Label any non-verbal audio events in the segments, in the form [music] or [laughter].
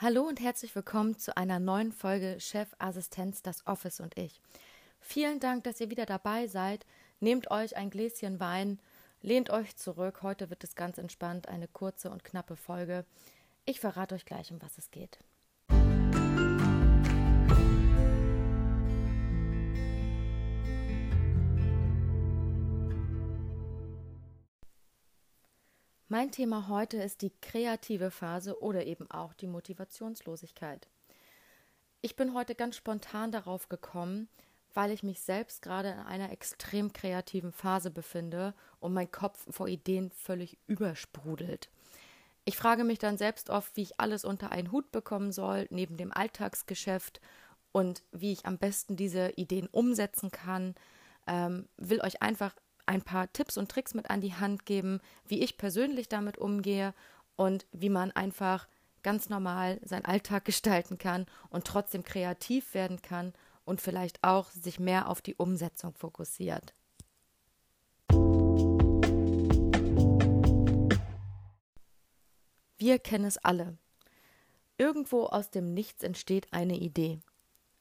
Hallo und herzlich willkommen zu einer neuen Folge Chef Assistenz das Office und ich. Vielen Dank, dass ihr wieder dabei seid. Nehmt euch ein Gläschen Wein, lehnt euch zurück. Heute wird es ganz entspannt, eine kurze und knappe Folge. Ich verrate euch gleich, um was es geht. Mein Thema heute ist die kreative Phase oder eben auch die Motivationslosigkeit. Ich bin heute ganz spontan darauf gekommen, weil ich mich selbst gerade in einer extrem kreativen Phase befinde und mein Kopf vor Ideen völlig übersprudelt. Ich frage mich dann selbst oft, wie ich alles unter einen Hut bekommen soll, neben dem Alltagsgeschäft und wie ich am besten diese Ideen umsetzen kann. Ähm, will euch einfach ein paar Tipps und Tricks mit an die Hand geben, wie ich persönlich damit umgehe und wie man einfach ganz normal seinen Alltag [laughs] gestalten kann und trotzdem kreativ werden kann und vielleicht auch sich mehr auf die Umsetzung fokussiert. Wir kennen es alle. Irgendwo aus dem Nichts entsteht eine Idee.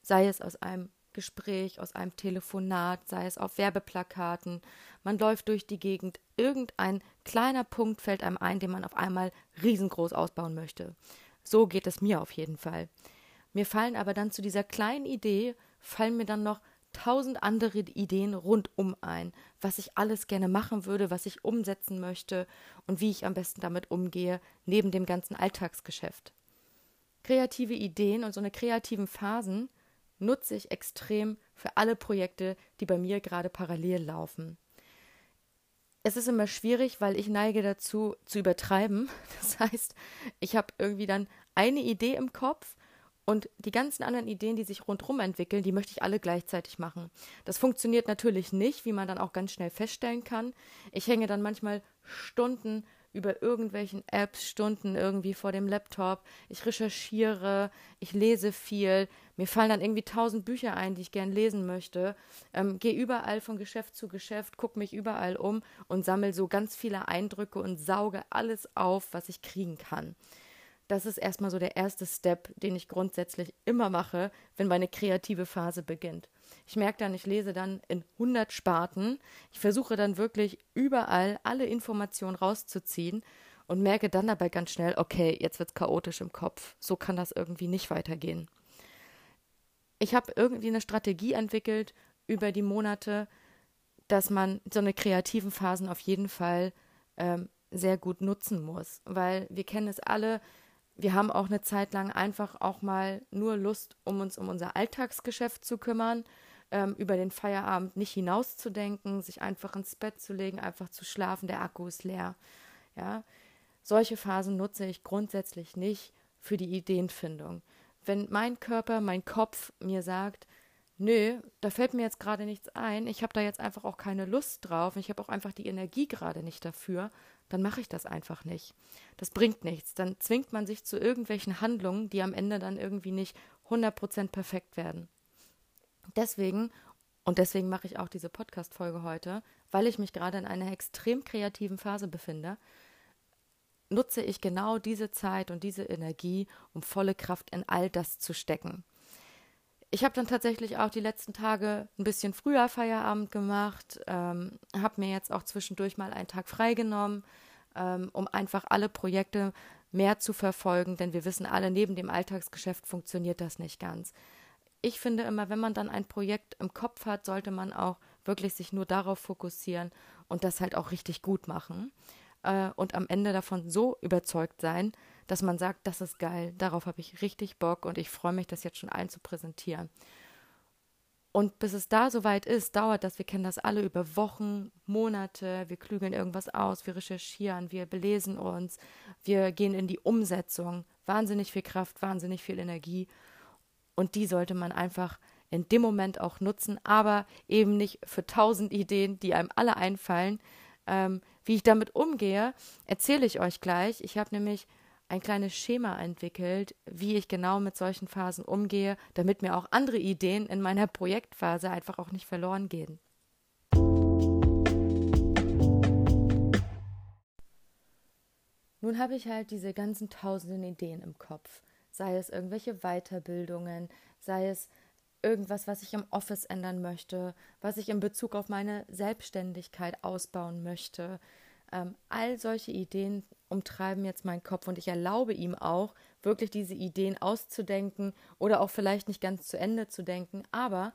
Sei es aus einem Gespräch, aus einem Telefonat, sei es auf Werbeplakaten, man läuft durch die Gegend, irgendein kleiner Punkt fällt einem ein, den man auf einmal riesengroß ausbauen möchte. So geht es mir auf jeden Fall. Mir fallen aber dann zu dieser kleinen Idee, fallen mir dann noch tausend andere Ideen rundum ein, was ich alles gerne machen würde, was ich umsetzen möchte und wie ich am besten damit umgehe, neben dem ganzen Alltagsgeschäft. Kreative Ideen und so eine kreativen Phasen nutze ich extrem für alle Projekte, die bei mir gerade parallel laufen. Es ist immer schwierig, weil ich neige dazu zu übertreiben. [laughs] Das heißt, ich habe irgendwie dann eine Idee im Kopf und die ganzen anderen Ideen, die sich rundherum entwickeln, die möchte ich alle gleichzeitig machen. Das funktioniert natürlich nicht, wie man dann auch ganz schnell feststellen kann. Ich hänge dann manchmal Stunden über irgendwelchen Apps Stunden irgendwie vor dem Laptop. Ich recherchiere, ich lese viel. Mir fallen dann irgendwie tausend Bücher ein, die ich gern lesen möchte. Ähm, Gehe überall von Geschäft zu Geschäft, gucke mich überall um und sammle so ganz viele Eindrücke und sauge alles auf, was ich kriegen kann. Das ist erstmal so der erste Step, den ich grundsätzlich immer mache, wenn meine kreative Phase beginnt. Ich merke dann, ich lese dann in 100 Sparten. Ich versuche dann wirklich überall alle Informationen rauszuziehen und merke dann dabei ganz schnell, okay, jetzt wird es chaotisch im Kopf. So kann das irgendwie nicht weitergehen. Ich habe irgendwie eine Strategie entwickelt über die Monate, dass man so eine kreativen Phasen auf jeden Fall ähm, sehr gut nutzen muss, weil wir kennen es alle, wir haben auch eine Zeit lang einfach auch mal nur Lust, um uns um unser Alltagsgeschäft zu kümmern, ähm, über den Feierabend nicht hinauszudenken, sich einfach ins Bett zu legen, einfach zu schlafen, der Akku ist leer. Ja, solche Phasen nutze ich grundsätzlich nicht für die Ideenfindung. Wenn mein Körper, mein Kopf mir sagt, nö, da fällt mir jetzt gerade nichts ein, ich habe da jetzt einfach auch keine Lust drauf, ich habe auch einfach die Energie gerade nicht dafür, dann mache ich das einfach nicht. Das bringt nichts. Dann zwingt man sich zu irgendwelchen Handlungen, die am Ende dann irgendwie nicht 100% perfekt werden. Deswegen, und deswegen mache ich auch diese Podcast-Folge heute, weil ich mich gerade in einer extrem kreativen Phase befinde, nutze ich genau diese Zeit und diese Energie, um volle Kraft in all das zu stecken. Ich habe dann tatsächlich auch die letzten Tage ein bisschen früher Feierabend gemacht, ähm, habe mir jetzt auch zwischendurch mal einen Tag freigenommen, ähm, um einfach alle Projekte mehr zu verfolgen, denn wir wissen alle, neben dem Alltagsgeschäft funktioniert das nicht ganz. Ich finde immer, wenn man dann ein Projekt im Kopf hat, sollte man auch wirklich sich nur darauf fokussieren und das halt auch richtig gut machen äh, und am Ende davon so überzeugt sein, dass man sagt, das ist geil, darauf habe ich richtig Bock und ich freue mich, das jetzt schon allen zu präsentieren. Und bis es da soweit ist, dauert das, wir kennen das alle über Wochen, Monate, wir klügeln irgendwas aus, wir recherchieren, wir belesen uns, wir gehen in die Umsetzung. Wahnsinnig viel Kraft, wahnsinnig viel Energie. Und die sollte man einfach in dem Moment auch nutzen, aber eben nicht für tausend Ideen, die einem alle einfallen. Ähm, wie ich damit umgehe, erzähle ich euch gleich. Ich habe nämlich ein kleines Schema entwickelt, wie ich genau mit solchen Phasen umgehe, damit mir auch andere Ideen in meiner Projektphase einfach auch nicht verloren gehen. Nun habe ich halt diese ganzen tausenden Ideen im Kopf. Sei es irgendwelche Weiterbildungen, sei es irgendwas, was ich im Office ändern möchte, was ich in Bezug auf meine Selbstständigkeit ausbauen möchte. Ähm, all solche Ideen umtreiben jetzt meinen Kopf und ich erlaube ihm auch, wirklich diese Ideen auszudenken oder auch vielleicht nicht ganz zu Ende zu denken, aber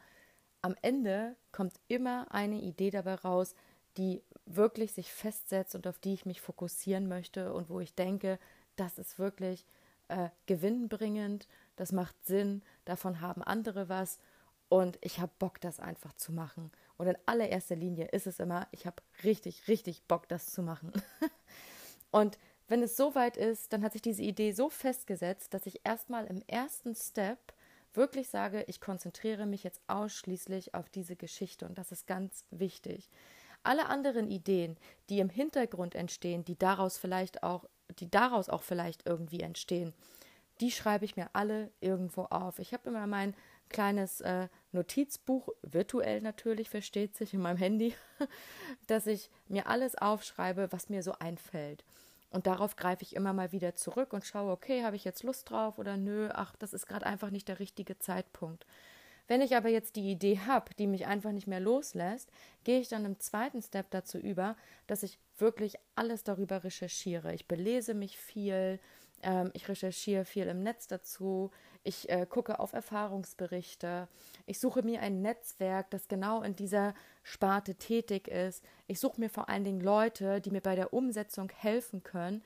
am Ende kommt immer eine Idee dabei raus, die wirklich sich festsetzt und auf die ich mich fokussieren möchte und wo ich denke, das ist wirklich äh, gewinnbringend, das macht Sinn, davon haben andere was und ich habe Bock, das einfach zu machen. Und in allererster Linie ist es immer, ich habe richtig, richtig Bock, das zu machen. [laughs] und wenn es so weit ist, dann hat sich diese Idee so festgesetzt, dass ich erstmal im ersten Step wirklich sage, ich konzentriere mich jetzt ausschließlich auf diese Geschichte und das ist ganz wichtig. Alle anderen Ideen, die im Hintergrund entstehen, die daraus vielleicht auch, die daraus auch vielleicht irgendwie entstehen, die schreibe ich mir alle irgendwo auf. Ich habe immer mein kleines äh, Notizbuch, virtuell natürlich, versteht sich, in meinem Handy, [laughs] dass ich mir alles aufschreibe, was mir so einfällt. Und darauf greife ich immer mal wieder zurück und schaue, okay, habe ich jetzt Lust drauf oder nö, ach, das ist gerade einfach nicht der richtige Zeitpunkt. Wenn ich aber jetzt die Idee habe, die mich einfach nicht mehr loslässt, gehe ich dann im zweiten Step dazu über, dass ich wirklich alles darüber recherchiere. Ich belese mich viel, ähm, ich recherchiere viel im Netz dazu, ich äh, gucke auf Erfahrungsberichte, ich suche mir ein Netzwerk, das genau in dieser Sparte tätig ist. Ich suche mir vor allen Dingen Leute, die mir bei der Umsetzung helfen können.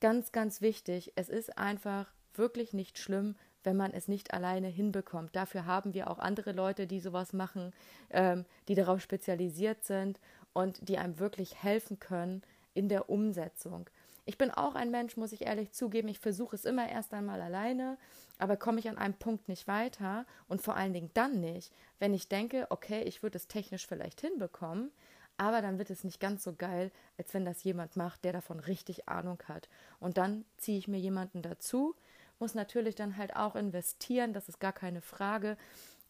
Ganz, ganz wichtig, es ist einfach wirklich nicht schlimm, wenn man es nicht alleine hinbekommt. Dafür haben wir auch andere Leute, die sowas machen, ähm, die darauf spezialisiert sind und die einem wirklich helfen können in der Umsetzung. Ich bin auch ein Mensch, muss ich ehrlich zugeben. Ich versuche es immer erst einmal alleine, aber komme ich an einem Punkt nicht weiter und vor allen Dingen dann nicht, wenn ich denke, okay, ich würde es technisch vielleicht hinbekommen, aber dann wird es nicht ganz so geil, als wenn das jemand macht, der davon richtig Ahnung hat. Und dann ziehe ich mir jemanden dazu, muss natürlich dann halt auch investieren, das ist gar keine Frage.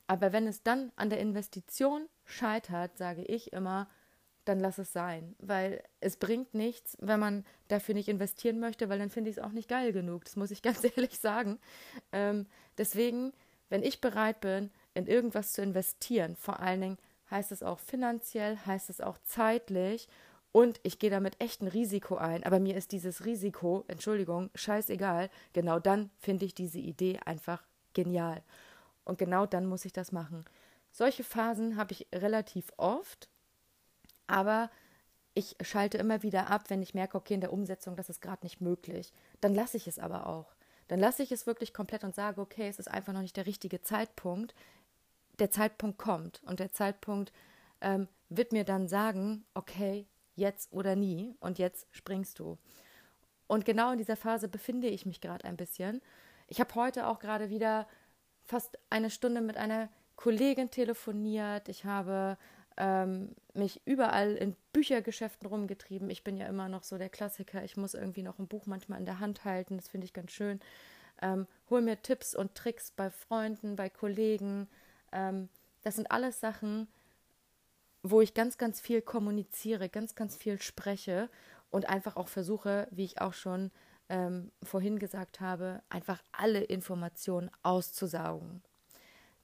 Aber wenn es dann an der Investition scheitert, sage ich immer, dann lass es sein. Weil es bringt nichts, wenn man dafür nicht investieren möchte, weil dann finde ich es auch nicht geil genug. Das muss ich [laughs] ganz ehrlich sagen. Ähm, deswegen, wenn ich bereit bin, in irgendwas zu investieren, vor allen Dingen heißt es auch finanziell, heißt es auch zeitlich und ich gehe damit echt ein Risiko ein, aber mir ist dieses Risiko, Entschuldigung, scheißegal, genau dann finde ich diese Idee einfach genial. Und genau dann muss ich das machen. Solche Phasen habe ich relativ oft aber ich schalte immer wieder ab, wenn ich merke, okay, in der Umsetzung, das ist gerade nicht möglich. Dann lasse ich es aber auch. Dann lasse ich es wirklich komplett und sage, okay, es ist einfach noch nicht der richtige Zeitpunkt. Der Zeitpunkt kommt und der Zeitpunkt ähm, wird mir dann sagen, okay, jetzt oder nie und jetzt springst du. Und genau in dieser Phase befinde ich mich gerade ein bisschen. Ich habe heute auch gerade wieder fast eine Stunde mit einer Kollegin telefoniert. Ich habe ähm, mich überall in Büchergeschäften rumgetrieben. Ich bin ja immer noch so der Klassiker. Ich muss irgendwie noch ein Buch manchmal in der Hand halten. Das finde ich ganz schön. Ähm, hol mir Tipps und Tricks bei Freunden, bei Kollegen. Ähm, das sind alles Sachen, wo ich ganz, ganz viel kommuniziere, ganz, ganz viel spreche und einfach auch versuche, wie ich auch schon ähm, vorhin gesagt habe, einfach alle Informationen auszusaugen.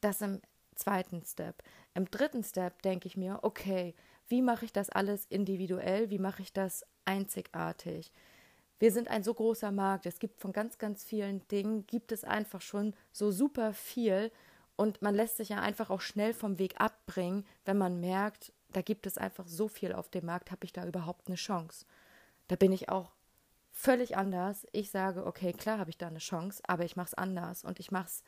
Das im zweiten Step. Im dritten Step denke ich mir, okay, wie mache ich das alles individuell? Wie mache ich das einzigartig? Wir sind ein so großer Markt. Es gibt von ganz, ganz vielen Dingen, gibt es einfach schon so super viel. Und man lässt sich ja einfach auch schnell vom Weg abbringen, wenn man merkt, da gibt es einfach so viel auf dem Markt, habe ich da überhaupt eine Chance? Da bin ich auch völlig anders. Ich sage, okay, klar habe ich da eine Chance, aber ich mache es anders und ich mache es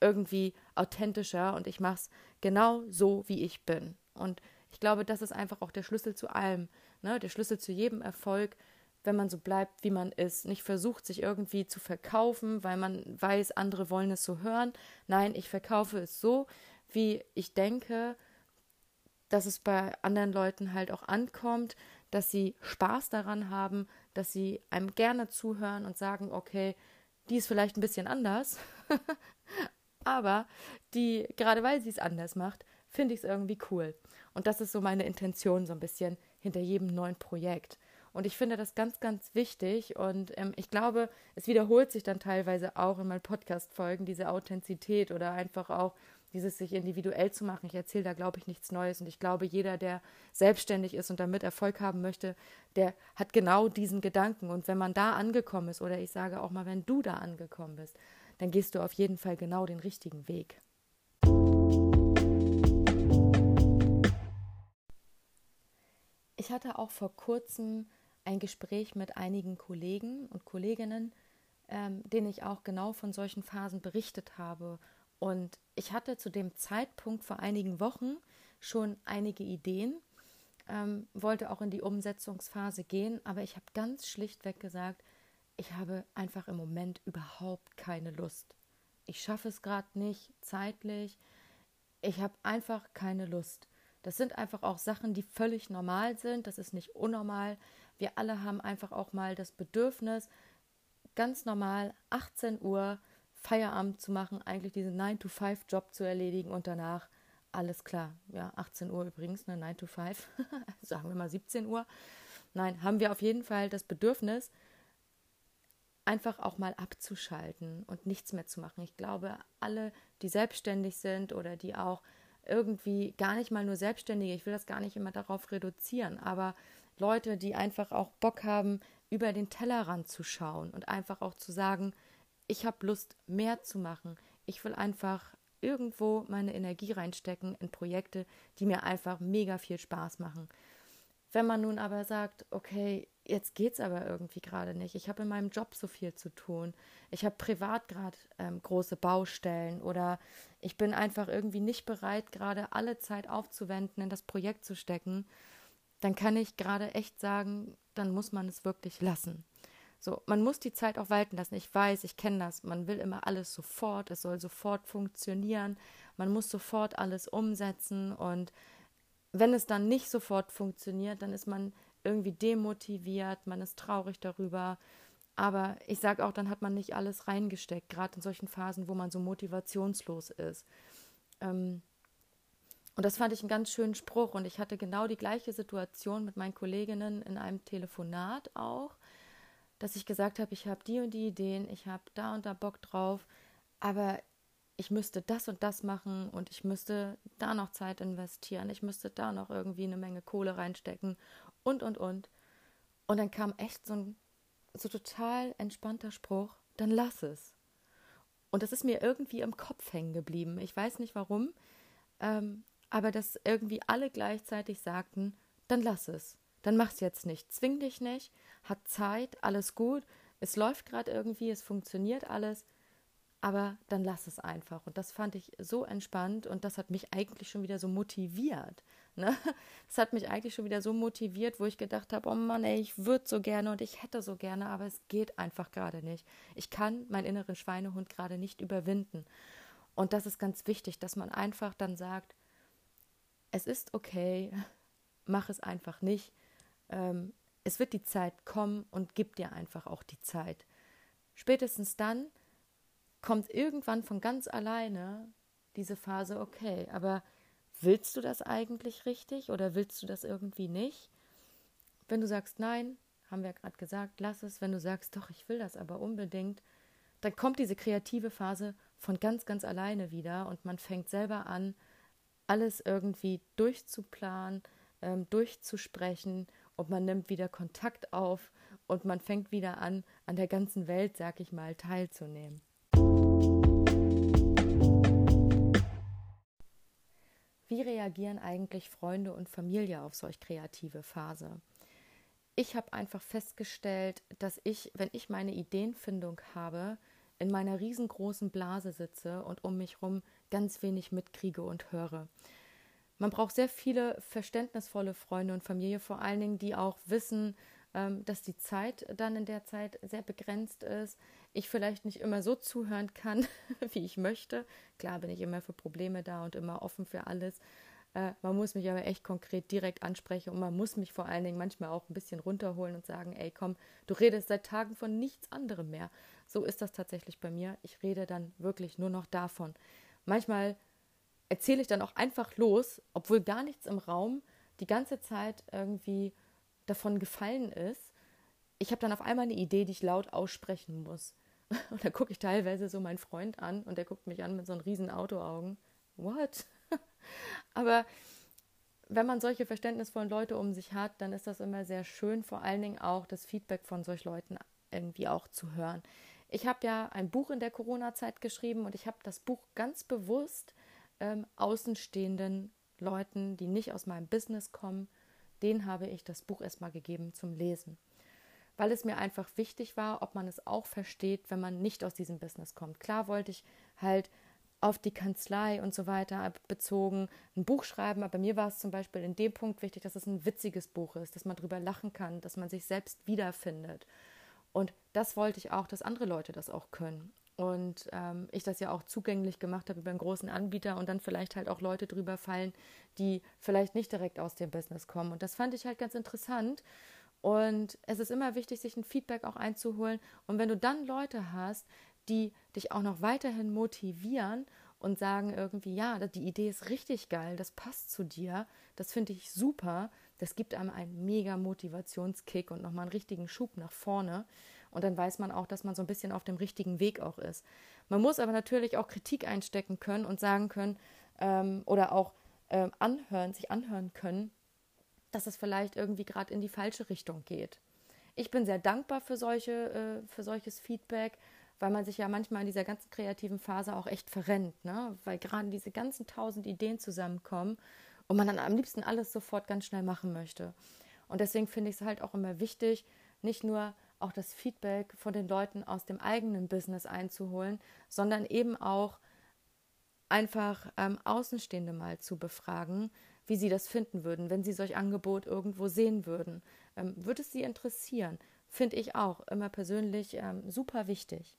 irgendwie authentischer und ich mache es genau so, wie ich bin. Und ich glaube, das ist einfach auch der Schlüssel zu allem, ne? der Schlüssel zu jedem Erfolg, wenn man so bleibt, wie man ist. Nicht versucht, sich irgendwie zu verkaufen, weil man weiß, andere wollen es so hören. Nein, ich verkaufe es so, wie ich denke, dass es bei anderen Leuten halt auch ankommt, dass sie Spaß daran haben, dass sie einem gerne zuhören und sagen, okay, die ist vielleicht ein bisschen anders, [laughs] aber die, gerade weil sie es anders macht, finde ich es irgendwie cool. Und das ist so meine Intention so ein bisschen hinter jedem neuen Projekt. Und ich finde das ganz, ganz wichtig. Und ähm, ich glaube, es wiederholt sich dann teilweise auch in meinen Podcast-Folgen, diese Authentizität oder einfach auch dieses sich individuell zu machen. Ich erzähle da, glaube ich, nichts Neues. Und ich glaube, jeder, der selbstständig ist und damit Erfolg haben möchte, der hat genau diesen Gedanken. Und wenn man da angekommen ist, oder ich sage auch mal, wenn du da angekommen bist, dann gehst du auf jeden Fall genau den richtigen Weg. Ich hatte auch vor kurzem ein Gespräch mit einigen Kollegen und Kolleginnen, ähm, denen ich auch genau von solchen Phasen berichtet habe und ich hatte zu dem Zeitpunkt vor einigen Wochen schon einige Ideen, ähm, wollte auch in die Umsetzungsphase gehen, aber ich habe ganz schlichtweg gesagt, ich habe einfach im Moment überhaupt keine Lust. Ich schaffe es gerade nicht zeitlich. Ich habe einfach keine Lust. Das sind einfach auch Sachen, die völlig normal sind. Das ist nicht unnormal. Wir alle haben einfach auch mal das Bedürfnis, ganz normal 18 Uhr Feierabend zu machen, eigentlich diesen 9-to-5-Job zu erledigen und danach alles klar. Ja, 18 Uhr übrigens, ne, 9 to 5, [laughs] sagen wir mal 17 Uhr. Nein, haben wir auf jeden Fall das Bedürfnis, einfach auch mal abzuschalten und nichts mehr zu machen. Ich glaube, alle, die selbstständig sind oder die auch irgendwie gar nicht mal nur Selbstständige, ich will das gar nicht immer darauf reduzieren, aber Leute, die einfach auch Bock haben, über den Tellerrand zu schauen und einfach auch zu sagen, ich habe Lust, mehr zu machen. Ich will einfach irgendwo meine Energie reinstecken in Projekte, die mir einfach mega viel Spaß machen. Wenn man nun aber sagt, okay, jetzt geht's aber irgendwie gerade nicht. Ich habe in meinem Job so viel zu tun. Ich habe privat gerade ähm, große Baustellen oder ich bin einfach irgendwie nicht bereit, gerade alle Zeit aufzuwenden, in das Projekt zu stecken. Dann kann ich gerade echt sagen, dann muss man es wirklich lassen. So, man muss die Zeit auch walten lassen. Ich weiß, ich kenne das. Man will immer alles sofort. Es soll sofort funktionieren. Man muss sofort alles umsetzen. Und wenn es dann nicht sofort funktioniert, dann ist man irgendwie demotiviert. Man ist traurig darüber. Aber ich sage auch, dann hat man nicht alles reingesteckt, gerade in solchen Phasen, wo man so motivationslos ist. Ähm, und das fand ich einen ganz schönen Spruch. Und ich hatte genau die gleiche Situation mit meinen Kolleginnen in einem Telefonat auch dass ich gesagt habe, ich habe die und die Ideen, ich habe da und da Bock drauf, aber ich müsste das und das machen und ich müsste da noch Zeit investieren, ich müsste da noch irgendwie eine Menge Kohle reinstecken und und und. Und dann kam echt so ein so total entspannter Spruch, dann lass es. Und das ist mir irgendwie im Kopf hängen geblieben. Ich weiß nicht warum, ähm, aber dass irgendwie alle gleichzeitig sagten, dann lass es dann mach's jetzt nicht. Zwing dich nicht, hat Zeit, alles gut, es läuft gerade irgendwie, es funktioniert alles, aber dann lass es einfach. Und das fand ich so entspannt und das hat mich eigentlich schon wieder so motiviert. Ne? [laughs] Das hat mich eigentlich schon wieder so motiviert, wo ich gedacht habe, oh Mann, ey, ich würde so gerne und ich hätte so gerne, aber es geht einfach gerade nicht. Ich kann meinen inneren Schweinehund gerade nicht überwinden. Und das ist ganz wichtig, dass man einfach dann sagt, es ist okay, [laughs] mach es einfach nicht ähm, es wird die Zeit kommen und gib dir einfach auch die Zeit. Spätestens dann kommt irgendwann von ganz alleine diese Phase, okay, aber willst du das eigentlich richtig oder willst du das irgendwie nicht? Wenn du sagst nein, haben wir ja gerade gesagt, lass es. Wenn du sagst, doch, ich will das aber unbedingt, dann kommt diese kreative Phase von ganz, ganz alleine wieder und man fängt selber an, alles irgendwie durchzuplanen, ähm, durchzusprechen und man nimmt wieder Kontakt auf und man fängt wieder an, an der ganzen Welt, sag ich mal, teilzunehmen. Wie reagieren eigentlich Freunde und Familie auf solch kreative Phase? Ich habe einfach festgestellt, dass ich, wenn ich meine Ideenfindung habe, in meiner riesengroßen Blase sitze und um mich herum ganz wenig mitkriege und höre. Man braucht sehr viele verständnisvolle Freunde und Familie, vor allen Dingen, die auch wissen, dass die Zeit dann in der Zeit sehr begrenzt ist. Ich vielleicht nicht immer so zuhören kann, [laughs] wie ich möchte. Klar bin ich immer für Probleme da und immer offen für alles. Äh, man muss mich aber echt konkret direkt ansprechen und man muss mich vor allen Dingen manchmal auch ein bisschen runterholen und sagen, ey, komm, du redest seit Tagen von nichts anderem mehr. So ist das tatsächlich bei mir. Ich rede dann wirklich nur noch davon. Manchmal erzähle ich dann auch einfach los, obwohl gar nichts im Raum die ganze Zeit irgendwie davon gefallen ist, ich habe dann auf einmal eine Idee, die ich laut aussprechen muss. [laughs] Und da gucke ich teilweise so meinen Freund an und der guckt mich an mit so einen riesen Autoaugen. What? [laughs] Aber wenn man solche verständnisvollen Leute um sich hat, dann ist das immer sehr schön, vor allen Dingen auch das Feedback von solchen Leuten irgendwie auch zu hören. Ich habe ja ein Buch in der Corona-Zeit geschrieben und ich habe das Buch ganz bewusst ähm, außenstehenden Leuten, die nicht aus meinem Business kommen, denen habe ich das Buch erstmal gegeben zum Lesen. Weil es mir einfach wichtig war, ob man es auch versteht, wenn man nicht aus diesem Business kommt. Klar wollte ich halt auf die Kanzlei und so weiter bezogen ein Buch schreiben, aber mir war es zum Beispiel in dem Punkt wichtig, dass es ein witziges Buch ist, dass man drüber lachen kann, dass man sich selbst wiederfindet. Und das wollte ich auch, dass andere Leute das auch können. Und ähm, ich das ja auch zugänglich gemacht habe über einen großen Anbieter und dann vielleicht halt auch Leute drüber fallen, die vielleicht nicht direkt aus dem Business kommen. Und das fand ich halt ganz interessant. Und es ist immer wichtig, sich ein Feedback auch einzuholen. Und wenn du dann Leute hast, die dich auch noch weiterhin motivieren und sagen irgendwie, ja, die Idee ist richtig geil, das passt zu dir, das finde ich super, das gibt einem einen mega Motivationskick und nochmal einen richtigen Schub nach vorne. Und dann weiß man auch, dass man so ein bisschen auf dem richtigen Weg auch ist. Man muss aber natürlich auch Kritik einstecken können und sagen können ähm, oder auch ähm, anhören, sich anhören können, dass es vielleicht irgendwie gerade in die falsche Richtung geht. Ich bin sehr dankbar für, solche, äh, für solches Feedback, weil man sich ja manchmal in dieser ganzen kreativen Phase auch echt verrennt, ne? weil gerade diese ganzen tausend Ideen zusammenkommen und man dann am liebsten alles sofort ganz schnell machen möchte. Und deswegen finde ich es halt auch immer wichtig, nicht nur auch das Feedback von den Leuten aus dem eigenen Business einzuholen, sondern eben auch einfach ähm, Außenstehende mal zu befragen, wie sie das finden würden, wenn sie solch Angebot irgendwo sehen würden. Ähm, würde es sie interessieren? Finde ich auch immer persönlich ähm, super wichtig.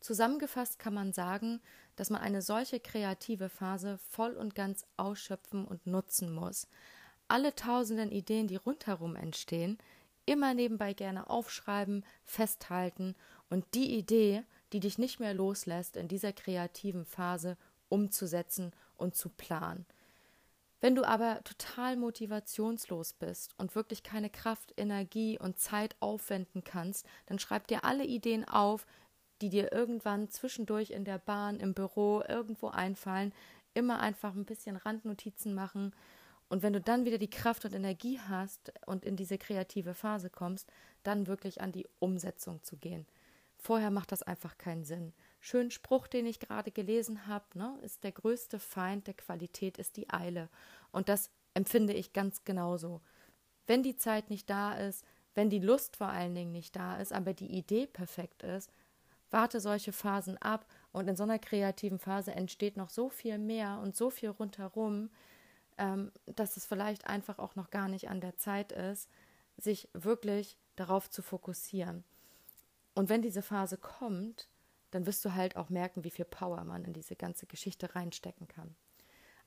Zusammengefasst kann man sagen, dass man eine solche kreative Phase voll und ganz ausschöpfen und nutzen muss alle tausenden Ideen, die rundherum entstehen, immer nebenbei gerne aufschreiben, festhalten und die Idee, die dich nicht mehr loslässt, in dieser kreativen Phase umzusetzen und zu planen. Wenn du aber total motivationslos bist und wirklich keine Kraft, Energie und Zeit aufwenden kannst, dann schreib dir alle Ideen auf, die dir irgendwann zwischendurch in der Bahn, im Büro, irgendwo einfallen. Immer einfach ein bisschen Randnotizen machen und wenn du dann wieder die Kraft und Energie hast und in diese kreative Phase kommst, dann wirklich an die Umsetzung zu gehen. Vorher macht das einfach keinen Sinn. Schön Spruch, den ich gerade gelesen habe, ne, ist der größte Feind der Qualität ist die Eile. Und das empfinde ich ganz genauso. Wenn die Zeit nicht da ist, wenn die Lust vor allen Dingen nicht da ist, aber die Idee perfekt ist, warte solche Phasen ab und in so einer kreativen Phase entsteht noch so viel mehr und so viel rundherum, ähm, dass es vielleicht einfach auch noch gar nicht an der Zeit ist, sich wirklich darauf zu fokussieren. Und wenn diese Phase kommt, dann wirst du halt auch merken, wie viel Power man in diese ganze Geschichte reinstecken kann.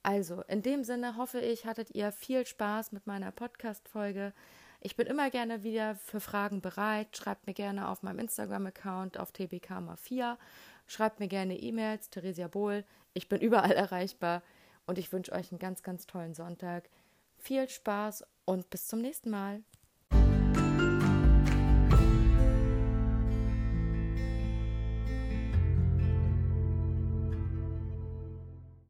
Also, in dem Sinne hoffe ich, hattet ihr viel Spaß mit meiner Podcast-Folge. Ich bin immer gerne wieder für Fragen bereit. Schreibt mir gerne auf meinem Instagram-Account auf tbkma4. Schreibt mir gerne E-Mails, Theresia Bohl. Ich bin überall [laughs] erreichbar. Und ich wünsche euch einen ganz, ganz tollen Sonntag. Viel Spaß und bis zum nächsten Mal.